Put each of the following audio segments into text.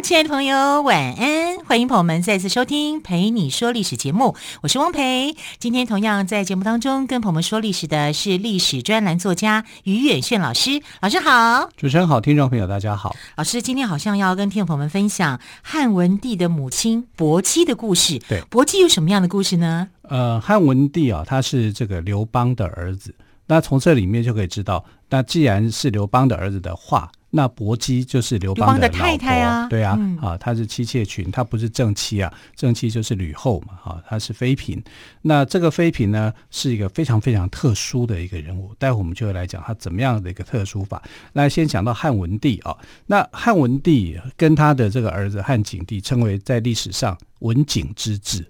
亲爱的朋友，晚安！欢迎朋友们再次收听《陪你说历史》节目，我是汪培。今天同样在节目当中跟朋友们说历史的是历史专栏作家于远炫老师，老师好。主持人好，听众朋友大家好。老师今天好像要跟听众朋友们分享汉文帝的母亲薄姬的故事。对，薄姬有什么样的故事呢？呃，汉文帝啊，他是这个刘邦的儿子。那从这里面就可以知道，那既然是刘邦的儿子的话。那薄姬就是刘邦的，的太太啊，对啊，嗯、啊，她是妻妾群，她不是正妻啊，正妻就是吕后嘛，哈、啊，她是妃嫔。那这个妃嫔呢，是一个非常非常特殊的一个人物，待会我们就会来讲她怎么样的一个特殊法。那先讲到汉文帝啊，那汉文帝跟他的这个儿子汉景帝称为在历史上文景之治。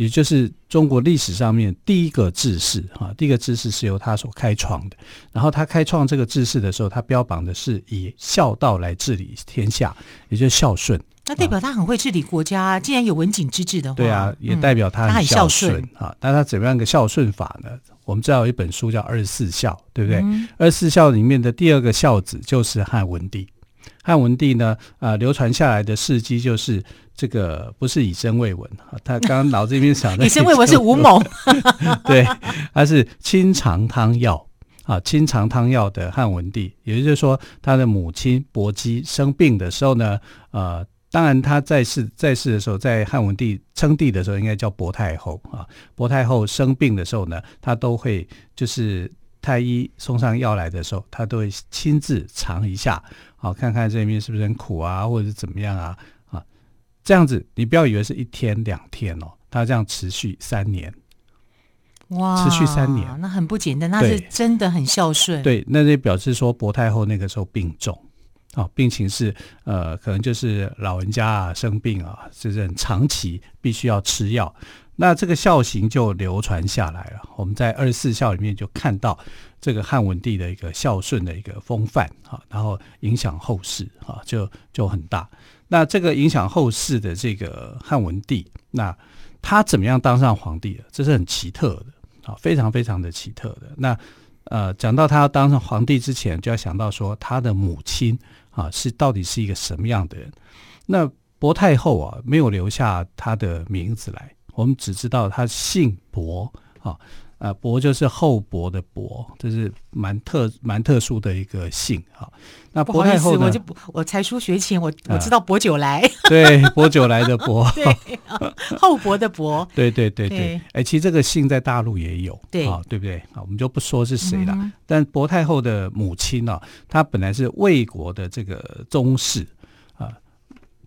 也就是中国历史上面第一个治世哈，第一个治世是由他所开创的。然后他开创这个治世的时候，他标榜的是以孝道来治理天下，也就是孝顺。那代表他很会治理国家，啊，既然有文景之治的话，对啊，也代表他很孝顺啊。那他怎么样一个孝顺法呢？我们知道有一本书叫《二十四孝》，对不对？嗯、二十四孝里面的第二个孝子就是汉文帝。汉文帝呢，啊、呃，流传下来的事迹就是这个不是以身为文啊，他刚刚脑子里面想的 以身为文是吴某，对，他是清肠汤药啊，清肠汤药的汉文帝，也就是说，他的母亲薄姬生病的时候呢，呃，当然他在世在世的时候，在汉文帝称帝的时候，应该叫薄太后啊，薄太后生病的时候呢，他都会就是。太医送上药来的时候，他都会亲自尝一下，好看看这里面是不是很苦啊，或者是怎么样啊？啊，这样子你不要以为是一天两天哦，他这样持续三年，哇，持续三年，那很不简单，那是真的很孝顺。对，那就表示说薄太后那个时候病重，啊，病情是呃，可能就是老人家啊生病啊，就是很长期必须要吃药。那这个孝行就流传下来了。我们在二十四孝里面就看到这个汉文帝的一个孝顺的一个风范啊，然后影响后世啊，就就很大。那这个影响后世的这个汉文帝，那他怎么样当上皇帝的？这是很奇特的啊，非常非常的奇特的。那呃，讲到他要当上皇帝之前，就要想到说他的母亲啊，是到底是一个什么样的人？那薄太后啊，没有留下他的名字来。我们只知道他姓薄啊，呃，薄就是厚薄的薄，这是蛮特蛮特殊的一个姓哈。那薄太后呢，我就我才疏学浅，我我知道薄酒来，啊、对，薄酒来的薄，对，厚薄的薄，对对对对。哎，其实这个姓在大陆也有，对啊，对不对？啊，我们就不说是谁了。嗯、但薄太后的母亲呢、啊，她本来是魏国的这个宗室。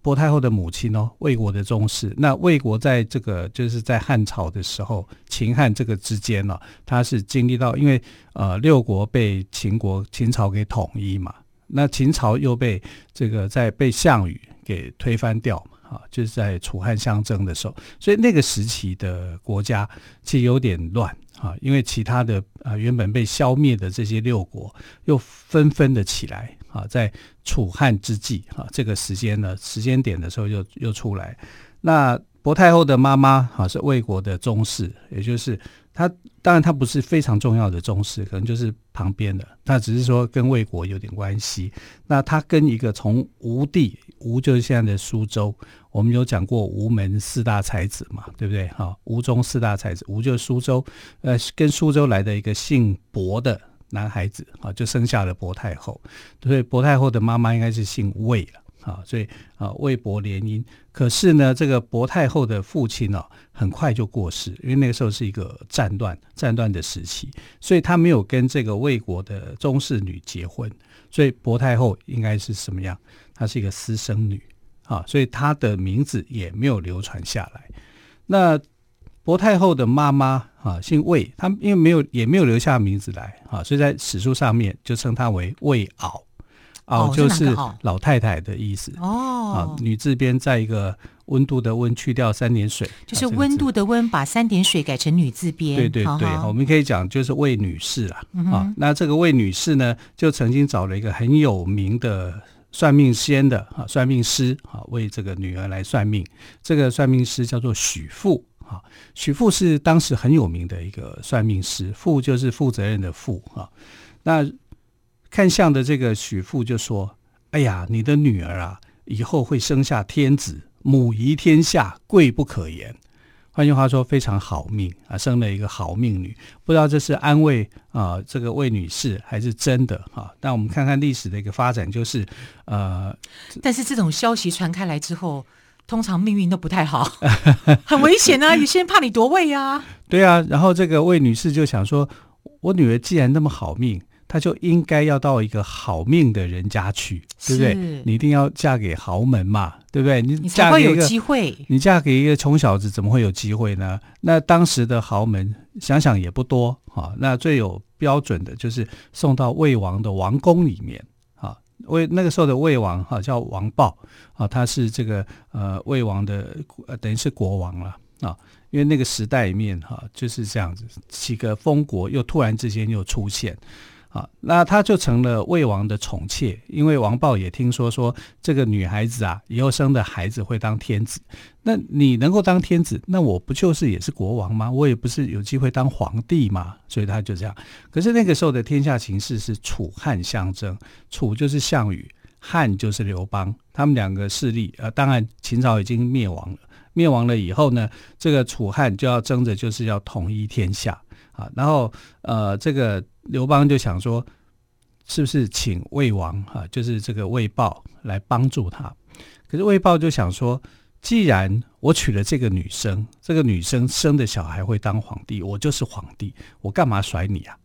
薄太后的母亲哦，魏国的宗室。那魏国在这个就是在汉朝的时候，秦汉这个之间呢、哦，他是经历到，因为呃六国被秦国秦朝给统一嘛，那秦朝又被这个在被项羽给推翻掉嘛，啊，就是在楚汉相争的时候，所以那个时期的国家其实有点乱啊，因为其他的啊原本被消灭的这些六国又纷纷的起来。啊，在楚汉之际，啊，这个时间呢，时间点的时候又又出来。那薄太后的妈妈啊，是魏国的宗室，也就是她，当然她不是非常重要的宗室，可能就是旁边的，她只是说跟魏国有点关系。那她跟一个从吴地，吴就是现在的苏州，我们有讲过吴门四大才子嘛，对不对？哈，吴中四大才子，吴就是苏州，呃，跟苏州来的一个姓薄的。男孩子啊，就生下了薄太后，所以薄太后的妈妈应该是姓魏了啊，所以啊，魏博联姻。可是呢，这个薄太后的父亲呢，很快就过世，因为那个时候是一个战乱战乱的时期，所以他没有跟这个魏国的宗室女结婚，所以薄太后应该是什么样？她是一个私生女啊，所以她的名字也没有流传下来。那薄太后的妈妈啊，姓魏，她因为没有也没有留下名字来啊，所以在史书上面就称她为魏媪，媪就是老太太的意思。哦，啊，女字边在一个温度的温去掉三点水，就是温度的温，把三点水改成女字边。对对对，我们可以讲就是魏女士啦。嗯、啊，那这个魏女士呢，就曾经找了一个很有名的算命仙的啊算命师啊，为这个女儿来算命。这个算命师叫做许父啊，许父是当时很有名的一个算命师，父就是负责任的负啊。那看相的这个许父就说：“哎呀，你的女儿啊，以后会生下天子。”母仪天下，贵不可言。换句话说，非常好命啊，生了一个好命女。不知道这是安慰啊，这个魏女士还是真的哈？但我们看看历史的一个发展，就是呃，但是这种消息传开来之后，通常命运都不太好，很危险啊！有些人怕你夺位啊。对啊，然后这个魏女士就想说，我女儿既然那么好命。她就应该要到一个好命的人家去，对不对？你一定要嫁给豪门嘛，对不对？你嫁给一个，你才会有机会。你嫁给一个穷小子，怎么会有机会呢？那当时的豪门想想也不多啊。那最有标准的就是送到魏王的王宫里面啊。魏那个时候的魏王哈叫王豹啊，他是这个呃魏王的呃等于是国王了啊。因为那个时代里面哈就是这样子，几个封国又突然之间又出现。啊，那他就成了魏王的宠妾，因为王豹也听说说这个女孩子啊，以后生的孩子会当天子。那你能够当天子，那我不就是也是国王吗？我也不是有机会当皇帝吗？所以他就这样。可是那个时候的天下形势是楚汉相争，楚就是项羽，汉就是刘邦，他们两个势力，呃，当然秦朝已经灭亡了。灭亡了以后呢，这个楚汉就要争着就是要统一天下啊，然后呃，这个。刘邦就想说，是不是请魏王啊，就是这个魏豹来帮助他？可是魏豹就想说，既然我娶了这个女生，这个女生生的小孩会当皇帝，我就是皇帝，我干嘛甩你啊？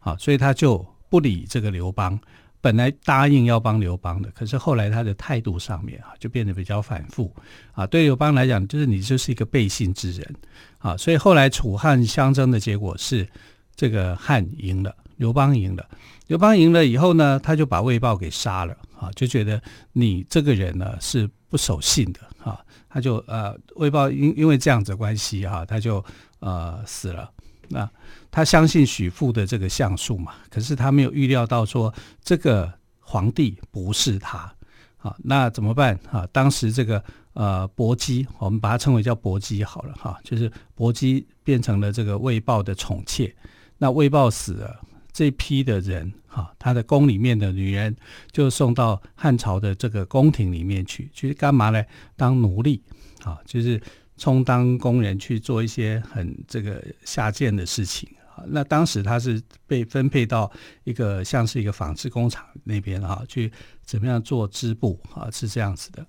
啊，所以他就不理这个刘邦。本来答应要帮刘邦的，可是后来他的态度上面啊，就变得比较反复啊。对刘邦来讲，就是你就是一个背信之人啊。所以后来楚汉相争的结果是，这个汉赢了。刘邦赢了，刘邦赢了以后呢，他就把魏豹给杀了啊，就觉得你这个人呢是不守信的啊，他就呃魏豹因因为这样子关系哈、啊，他就呃死了。那他相信许父的这个相术嘛，可是他没有预料到说这个皇帝不是他啊，那怎么办啊？当时这个呃薄姬，我们把它称为叫薄姬好了哈、就是薄姬变成了这个魏豹的宠妾，那魏豹死了。这批的人哈，他的宫里面的女人就送到汉朝的这个宫廷里面去，去干嘛呢？当奴隶啊，就是充当工人去做一些很这个下贱的事情啊。那当时他是被分配到一个像是一个纺织工厂那边哈，去怎么样做织布啊，是这样子的。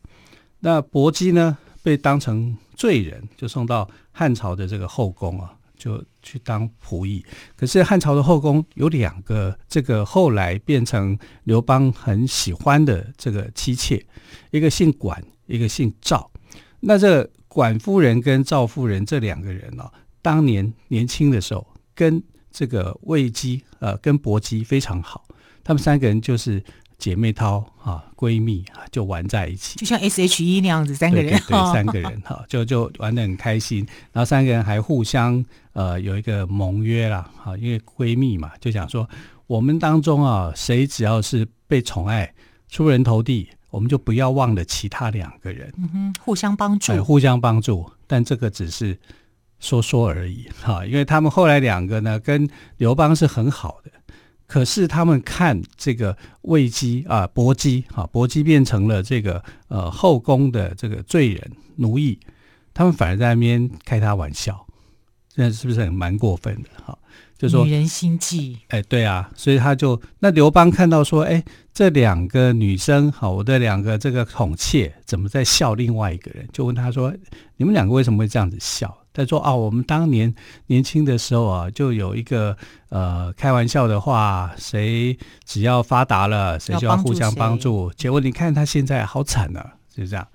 那薄姬呢，被当成罪人，就送到汉朝的这个后宫啊。就去当仆役，可是汉朝的后宫有两个，这个后来变成刘邦很喜欢的这个妻妾，一个姓管，一个姓赵。那这管夫人跟赵夫人这两个人哦，当年年轻的时候跟这个魏姬呃跟薄姬非常好，他们三个人就是。姐妹淘啊，闺蜜啊，就玩在一起，就像 S H E 那样子，三个人，对，对，对，三个人哈，就就玩得很开心。然后三个人还互相呃有一个盟约啦，哈，因为闺蜜嘛，就讲说我们当中啊，谁只要是被宠爱、出人头地，我们就不要忘了其他两个人，嗯哼，互相帮助，互相帮助。但这个只是说说而已哈，因为他们后来两个呢，跟刘邦是很好的。可是他们看这个魏姬啊，薄姬啊，薄姬变成了这个呃后宫的这个罪人奴役，他们反而在那边开他玩笑，这是不是很蛮过分的哈？就说女人心计，哎，对啊，所以他就那刘邦看到说，哎，这两个女生好，我的两个这个宠妾怎么在笑另外一个人？就问他说，你们两个为什么会这样子笑？他说：“哦，我们当年年轻的时候啊，就有一个呃开玩笑的话，谁只要发达了，谁就要互相帮助。结果你看他现在好惨呢、啊，就这样。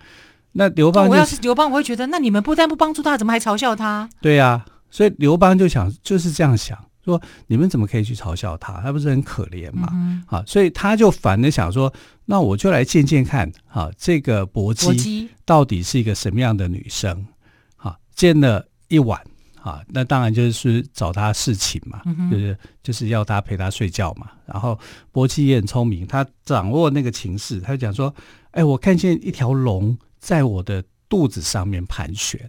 那刘邦、就是，我要是刘邦，我会觉得，那你们不但不帮助他，怎么还嘲笑他？对呀、啊，所以刘邦就想就是这样想，说你们怎么可以去嘲笑他？他不是很可怜吗？嗯、啊，所以他就反的想说，那我就来见见看，啊，这个薄姬到底是一个什么样的女生？啊，见了一晚，啊，那当然就是找他侍寝嘛，嗯、就是就是要他陪他睡觉嘛。然后薄姬也很聪明，他掌握那个情势，他就讲说，哎，我看见一条龙在我的肚子上面盘旋。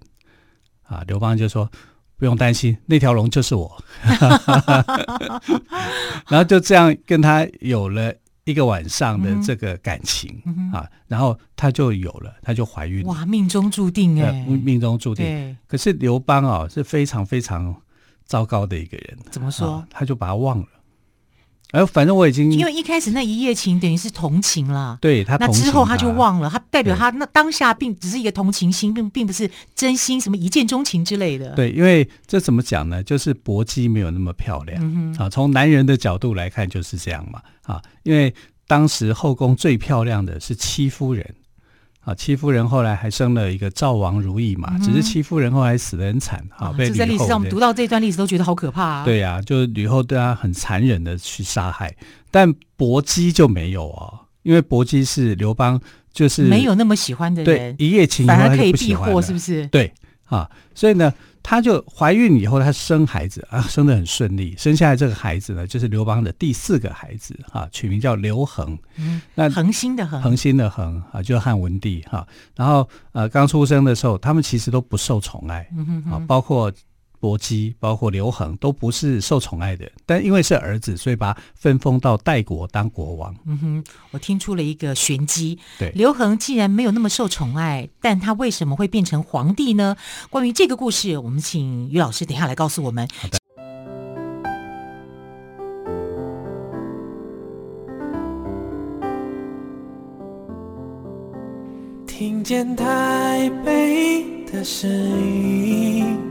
啊，刘邦就说。不用担心，那条龙就是我，然后就这样跟他有了一个晚上的这个感情、嗯、啊，然后他就有了，他就怀孕了。哇，命中注定哎，命中注定。可是刘邦啊是非常非常糟糕的一个人。怎么说？啊、他就把他忘了。哎，反正我已经因为一开始那一夜情等于是同情了，对他，他，那之后他就忘了，他代表他那当下并只是一个同情心，并并不是真心什么一见钟情之类的。对，因为这怎么讲呢？就是薄姬没有那么漂亮、嗯、啊，从男人的角度来看就是这样嘛啊，因为当时后宫最漂亮的是戚夫人。啊，戚夫人后来还生了一个赵王如意嘛，嗯、只是戚夫人后来死得很惨啊，被吕后。在历史上，我们读到这段历史都觉得好可怕啊。对呀、啊，就是吕后对她很残忍的去杀害，但薄姬就没有哦，因为薄姬是刘邦就是没有那么喜欢的人，对，一夜情反而可以避祸，是不是？对啊，所以呢。她就怀孕以后，她生孩子啊，生得很顺利。生下来这个孩子呢，就是刘邦的第四个孩子啊，取名叫刘恒。嗯，那恒星的恒，恒星的恒啊，就是汉文帝哈。然后呃，刚出生的时候，他们其实都不受宠爱啊，包括。薄姬包括刘恒都不是受宠爱的，但因为是儿子，所以把他分封到代国当国王。嗯哼，我听出了一个玄机。对，刘恒既然没有那么受宠爱，但他为什么会变成皇帝呢？关于这个故事，我们请于老师等一下来告诉我们。好的。听见台北的声音。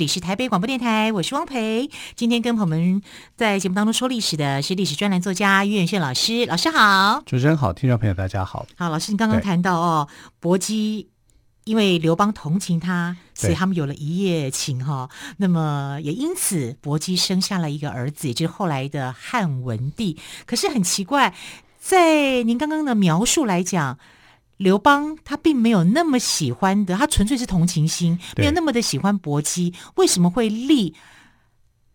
里是台北广播电台，我是汪培。今天跟朋友们在节目当中说历史的是历史专栏作家于远炫老师，老师好。主持人好，听众朋友大家好。好，老师，你刚刚谈到哦，搏击因为刘邦同情他，所以他们有了一夜情哈、哦。那么也因此，薄姬生下了一个儿子，也就是后来的汉文帝。可是很奇怪，在您刚刚的描述来讲。刘邦他并没有那么喜欢的，他纯粹是同情心，没有那么的喜欢薄姬。为什么会立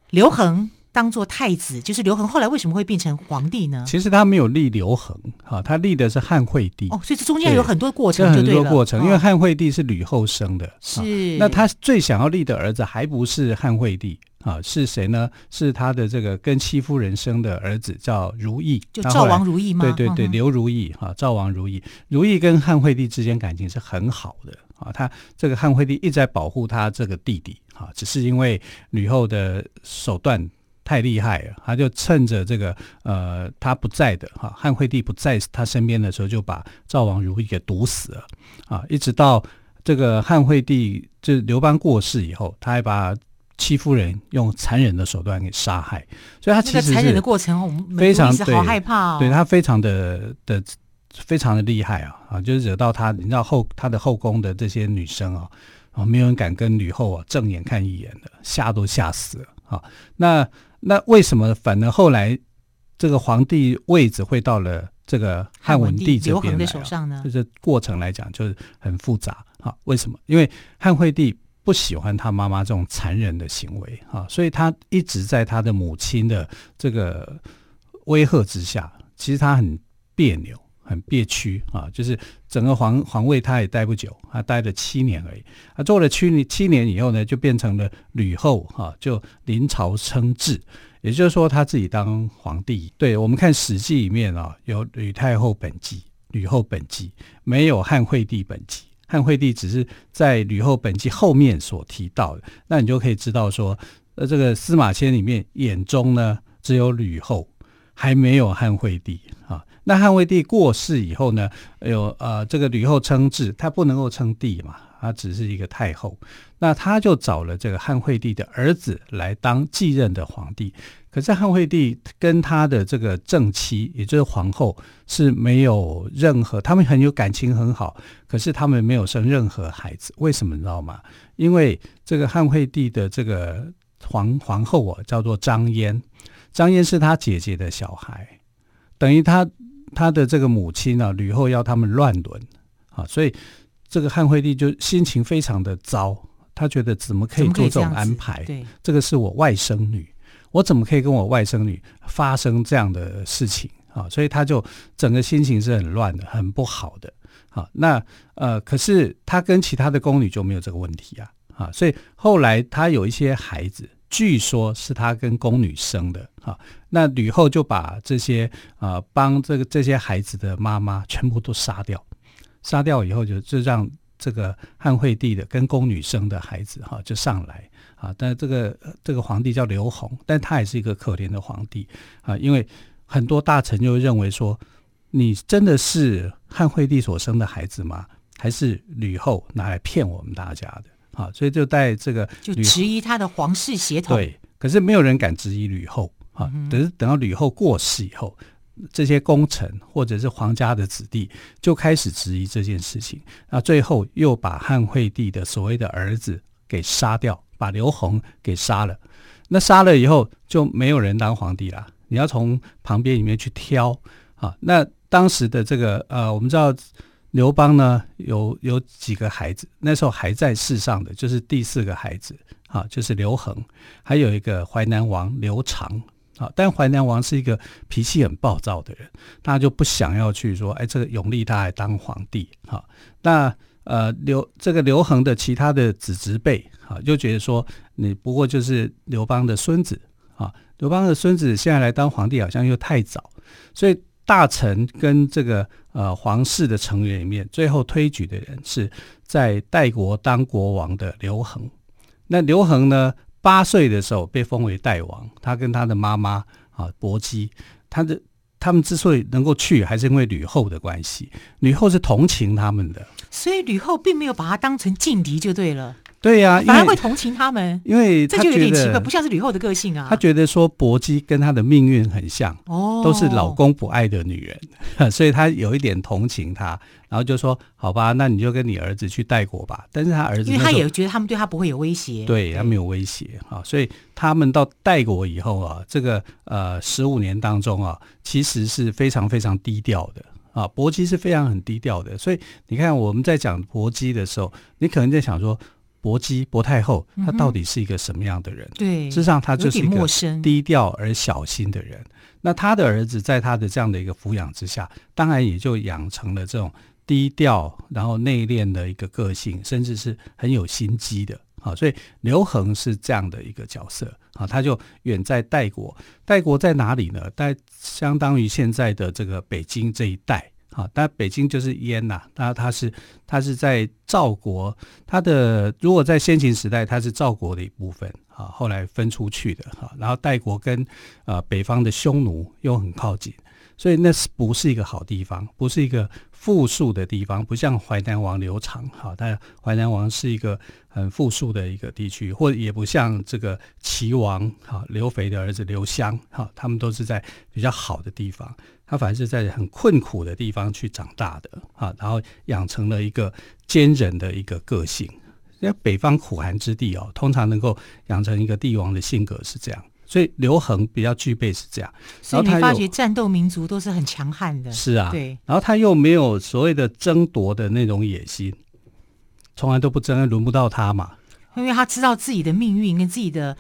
刘恒当做太子？就是刘恒后来为什么会变成皇帝呢？其实他没有立刘恒，哈，他立的是汉惠帝。哦，所以这中间有很多过程就对，很多过程，因为汉惠帝是吕后生的，是。那他最想要立的儿子还不是汉惠帝。啊，是谁呢？是他的这个跟戚夫人生的儿子，叫如意，就赵王如意吗？对对对，刘如意哈，赵王如意，如意跟汉惠帝之间感情是很好的啊。他这个汉惠帝一直在保护他这个弟弟啊，只是因为吕后的手段太厉害了，他就趁着这个呃他不在的哈，汉惠帝不在他身边的时候，就把赵王如意给毒死了啊。一直到这个汉惠帝就刘邦过世以后，他还把。戚夫人用残忍的手段给杀害，所以他其实残忍的过程，我们非常好害怕，对他非常的的非常的厉害啊啊，就是惹到他，你知道后他的后宫的这些女生啊啊，没有人敢跟吕后啊正眼看一眼的，吓都吓死了啊。那那为什么反而后来这个皇帝位置会到了这个汉文帝这边来，刘恒的手上呢？就是过程来讲就是很复杂啊。为什么？因为汉惠帝。不喜欢他妈妈这种残忍的行为啊，所以他一直在他的母亲的这个威吓之下，其实他很别扭、很憋屈啊。就是整个皇皇位他也待不久，他待了七年而已。他做了七年七年以后呢，就变成了吕后哈，就临朝称制，也就是说他自己当皇帝。对，我们看《史记》里面啊，有吕太后本纪。吕后本纪，没有汉惠帝本纪。汉惠帝只是在吕后本纪后面所提到的，那你就可以知道说，呃，这个司马迁里面眼中呢，只有吕后，还没有汉惠帝啊。那汉惠帝过世以后呢，有呃，这个吕后称制，他不能够称帝嘛，他只是一个太后，那他就找了这个汉惠帝的儿子来当继任的皇帝。可是汉惠帝跟他的这个正妻，也就是皇后，是没有任何，他们很有感情很好，可是他们没有生任何孩子。为什么你知道吗？因为这个汉惠帝的这个皇皇后啊，叫做张嫣，张嫣是他姐姐的小孩，等于他他的这个母亲呢，吕后要他们乱伦啊，所以这个汉惠帝就心情非常的糟，他觉得怎么可以做这种安排？对，这个是我外甥女。我怎么可以跟我外甥女发生这样的事情啊？所以他就整个心情是很乱的，很不好的。好，那呃，可是他跟其他的宫女就没有这个问题啊。啊，所以后来他有一些孩子，据说是他跟宫女生的。啊，那吕后就把这些啊帮这个这些孩子的妈妈全部都杀掉，杀掉以后就就让这个汉惠帝的跟宫女生的孩子哈就上来。啊，但这个这个皇帝叫刘宏，但他也是一个可怜的皇帝啊，因为很多大臣就认为说，你真的是汉惠帝所生的孩子吗？还是吕后拿来骗我们大家的？啊，所以就在这个就质疑他的皇室血统。对，可是没有人敢质疑吕后啊。等等到吕后过世以后，这些功臣或者是皇家的子弟就开始质疑这件事情。那最后又把汉惠帝的所谓的儿子给杀掉。把刘宏给杀了，那杀了以后就没有人当皇帝了。你要从旁边里面去挑啊。那当时的这个呃，我们知道刘邦呢有有几个孩子，那时候还在世上的就是第四个孩子啊，就是刘恒，还有一个淮南王刘长啊。但淮南王是一个脾气很暴躁的人，他就不想要去说，哎，这个永历他还当皇帝啊。那呃，刘这个刘恒的其他的子侄辈啊，就觉得说你不过就是刘邦的孙子啊，刘邦的孙子现在来当皇帝好像又太早，所以大臣跟这个呃皇室的成员里面，最后推举的人是在代国当国王的刘恒。那刘恒呢，八岁的时候被封为代王，他跟他的妈妈啊薄姬，他的。他们之所以能够去，还是因为吕后的关系。吕后是同情他们的，所以吕后并没有把他当成劲敌就对了。对呀、啊，反而会同情他们，因为这就有点奇怪，不像是吕后的个性啊。他觉得说薄姬跟她的命运很像，哦，都是老公不爱的女人，所以他有一点同情她，然后就说：“好吧，那你就跟你儿子去代国吧。”但是他儿子，因为他也觉得他们对他不会有威胁，对他没有威胁啊，所以他们到代国以后啊，这个呃十五年当中啊，其实是非常非常低调的啊。薄姬是非常很低调的，所以你看我们在讲薄姬的时候，你可能在想说。薄姬，薄太后，她到底是一个什么样的人？嗯、对，事实上她就是一个低调而小心的人。那她的儿子在她的这样的一个抚养之下，当然也就养成了这种低调，然后内敛的一个个性，甚至是很有心机的。好，所以刘恒是这样的一个角色。好，他就远在代国，代国在哪里呢？在相当于现在的这个北京这一带。啊，但北京就是燕呐、啊，那他是他是在赵国，他的如果在先秦时代，他是赵国的一部分啊，后来分出去的哈，然后代国跟呃北方的匈奴又很靠近，所以那是不是一个好地方？不是一个富庶的地方，不像淮南王刘长哈，但淮南王是一个很富庶的一个地区，或者也不像这个齐王哈刘肥的儿子刘襄哈，他们都是在比较好的地方。他反而是在很困苦的地方去长大的啊，然后养成了一个坚韧的一个个性。因为北方苦寒之地哦，通常能够养成一个帝王的性格是这样，所以刘恒比较具备是这样。所以你发觉战斗民族都是很强悍的，是啊，对。然后他又没有所谓的争夺的那种野心，从来都不争，轮不到他嘛。因为他知道自己的命运跟自己的。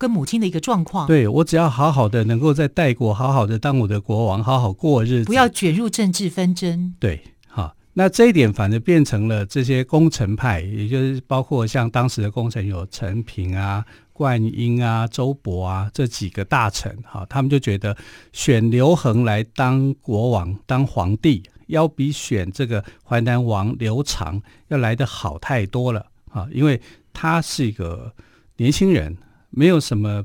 跟母亲的一个状况，对，我只要好好的能够在代国好好的当我的国王，好好过日子，不要卷入政治纷争。对，好，那这一点反而变成了这些功臣派，也就是包括像当时的功臣有陈平啊、灌婴啊、周勃啊这几个大臣，哈，他们就觉得选刘恒来当国王、当皇帝，要比选这个淮南王刘长要来的好太多了啊！因为他是一个年轻人，没有什么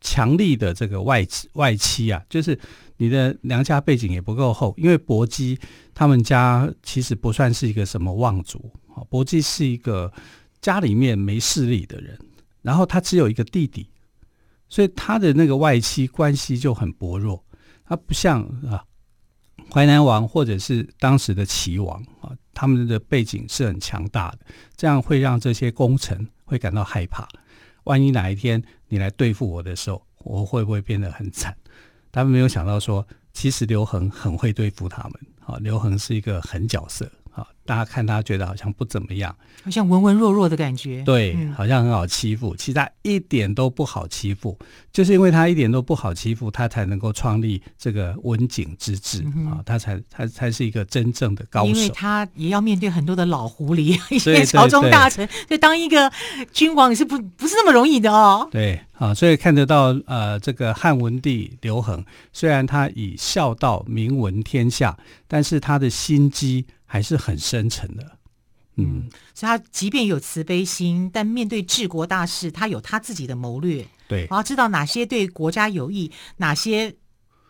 强力的这个外外戚啊，就是你的娘家背景也不够厚。因为薄姬他们家其实不算是一个什么望族啊，薄姬是一个家里面没势力的人，然后他只有一个弟弟。所以他的那个外戚关系就很薄弱，他不像啊淮南王或者是当时的齐王啊，他们的背景是很强大的，这样会让这些功臣会感到害怕。万一哪一天你来对付我的时候，我会不会变得很惨？他们没有想到说，其实刘恒很会对付他们好，刘恒是一个狠角色。啊，大家看他觉得好像不怎么样，好像文文弱弱的感觉。对，嗯、好像很好欺负，其实他一点都不好欺负，就是因为他一点都不好欺负，他才能够创立这个文景之治啊、嗯，他才他才是一个真正的高手。因为他也要面对很多的老狐狸，一些朝中大臣，就当一个君王也是不不是那么容易的哦。对，啊，所以看得到呃，这个汉文帝刘恒，虽然他以孝道名闻天下，但是他的心机。还是很深沉的，嗯，嗯，所以他即便有慈悲心，但面对治国大事，他有他自己的谋略，对，然后知道哪些对国家有益，哪些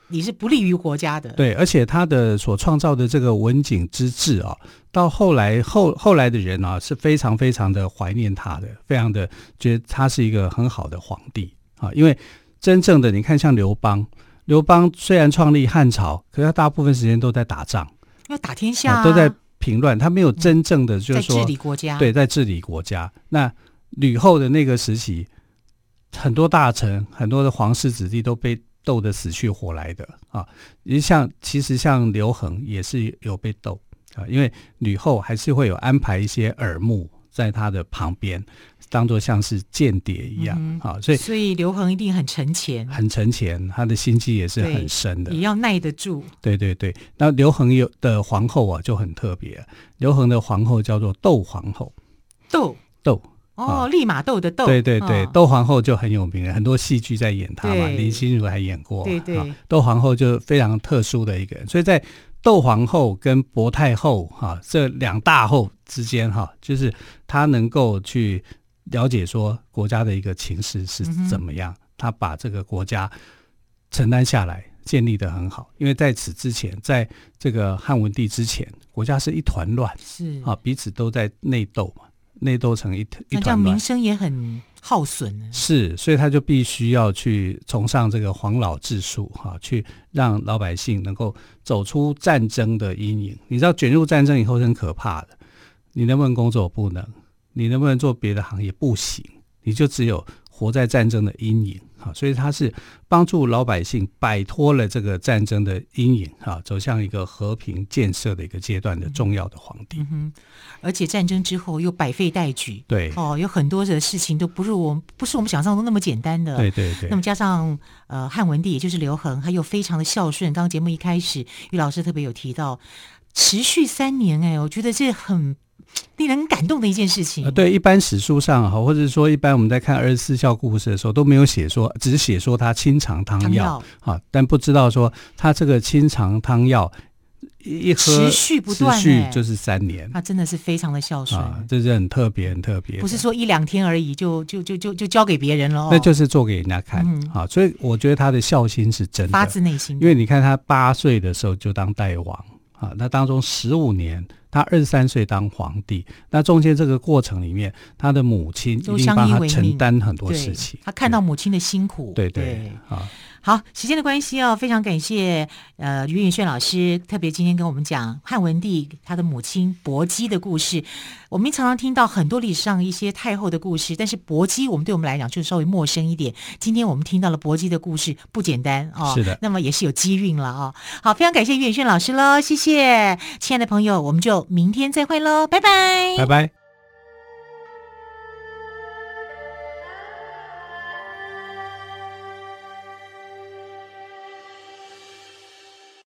你是不利于国家的，对，而且他的所创造的这个文景之治啊，到后来后后来的人啊，是非常非常的怀念他的，非常的觉得他是一个很好的皇帝。啊，因为真正的你看，像刘邦，刘邦虽然创立汉朝，可是他大部分时间都在打仗。要打天下、都在平乱，他没有真正的就是说、嗯、治理国家。对，在治理国家。那吕后的那个时期，很多大臣、很多的皇室子弟都被斗得死去活来的啊。你像，其实像刘恒也是有被斗啊，因为吕后还是会有安排一些耳目在他的旁边。当做像是间谍一样，好、嗯，所以所以刘恒一定很沉潜，很沉潜，他的心机也是很深的，也要耐得住。对对对，那刘恒有的皇后啊就很特别，刘恒的皇后叫做窦皇后，窦。窦哦，利马窦的窦，对对对，窦、哦、皇后就很有名，很多戏剧在演她嘛，林心如还演过，对对，窦皇后就非常特殊的一个人，所以在窦皇后跟薄太后哈这两大后之间哈，就是他能够去。了解说国家的一个情势是怎么样，嗯，他把这个国家承担下来，建立的很好。因为在此之前，在这个汉文帝之前，国家是一团乱，是啊，彼此都在内斗嘛，内斗成一一团乱，这样民生也很耗损。是，所以他就必须要去崇尚这个黄老之术，哈，去让老百姓能够走出战争的阴影。你知道，卷入战争以后是很可怕的，你能不能工作？不能。你能不能做别的行业？不行，你就只有活在战争的阴影哈。所以他是帮助老百姓摆脱了这个战争的阴影哈，走向一个和平建设的一个阶段的重要的皇帝。嗯哼，而且战争之后又百废待举，对哦，有很多的事情都不是我们不是我们想象中那么简单的。对对对。那么加上呃汉文帝也就是刘恒，他又非常的孝顺。刚刚节目一开始，于老师特别有提到持续三年，哎，我觉得这很。令人感动的一件事情。呃，对，一般史书上哈，或者说一般我们在看二十四孝故事的时候，都没有写说，只是写说他清肠汤药啊，但不知道说他这个清肠汤药一喝持续不断，持续就是三年，他真的是非常的孝顺。啊，这是很特别、很特别，不是说一两天而已就就就就就交给别人了，那就是做给人家看啊，所以我觉得他的孝心是真的，发自内心。因为你看他八岁的时候就当代王啊，那当中十五年。他二十三岁当皇帝，那中间这个过程里面，他的母亲一定帮他承担很多事情。他看到母亲的辛苦，对对，对，好。好，时间的关系哦，非常感谢呃于允炫老师，特别今天跟我们讲汉文帝他的母亲薄姬的故事。我们常常听到很多历史上一些太后的故事，但是薄姬我们对我们来讲就稍微陌生一点。今天我们听到了薄姬的故事，不简单哦。是的，那么也是有机运了哦。好，非常感谢于允炫老师喽，谢谢，亲爱的朋友，我们就明天再会喽，拜拜，拜拜。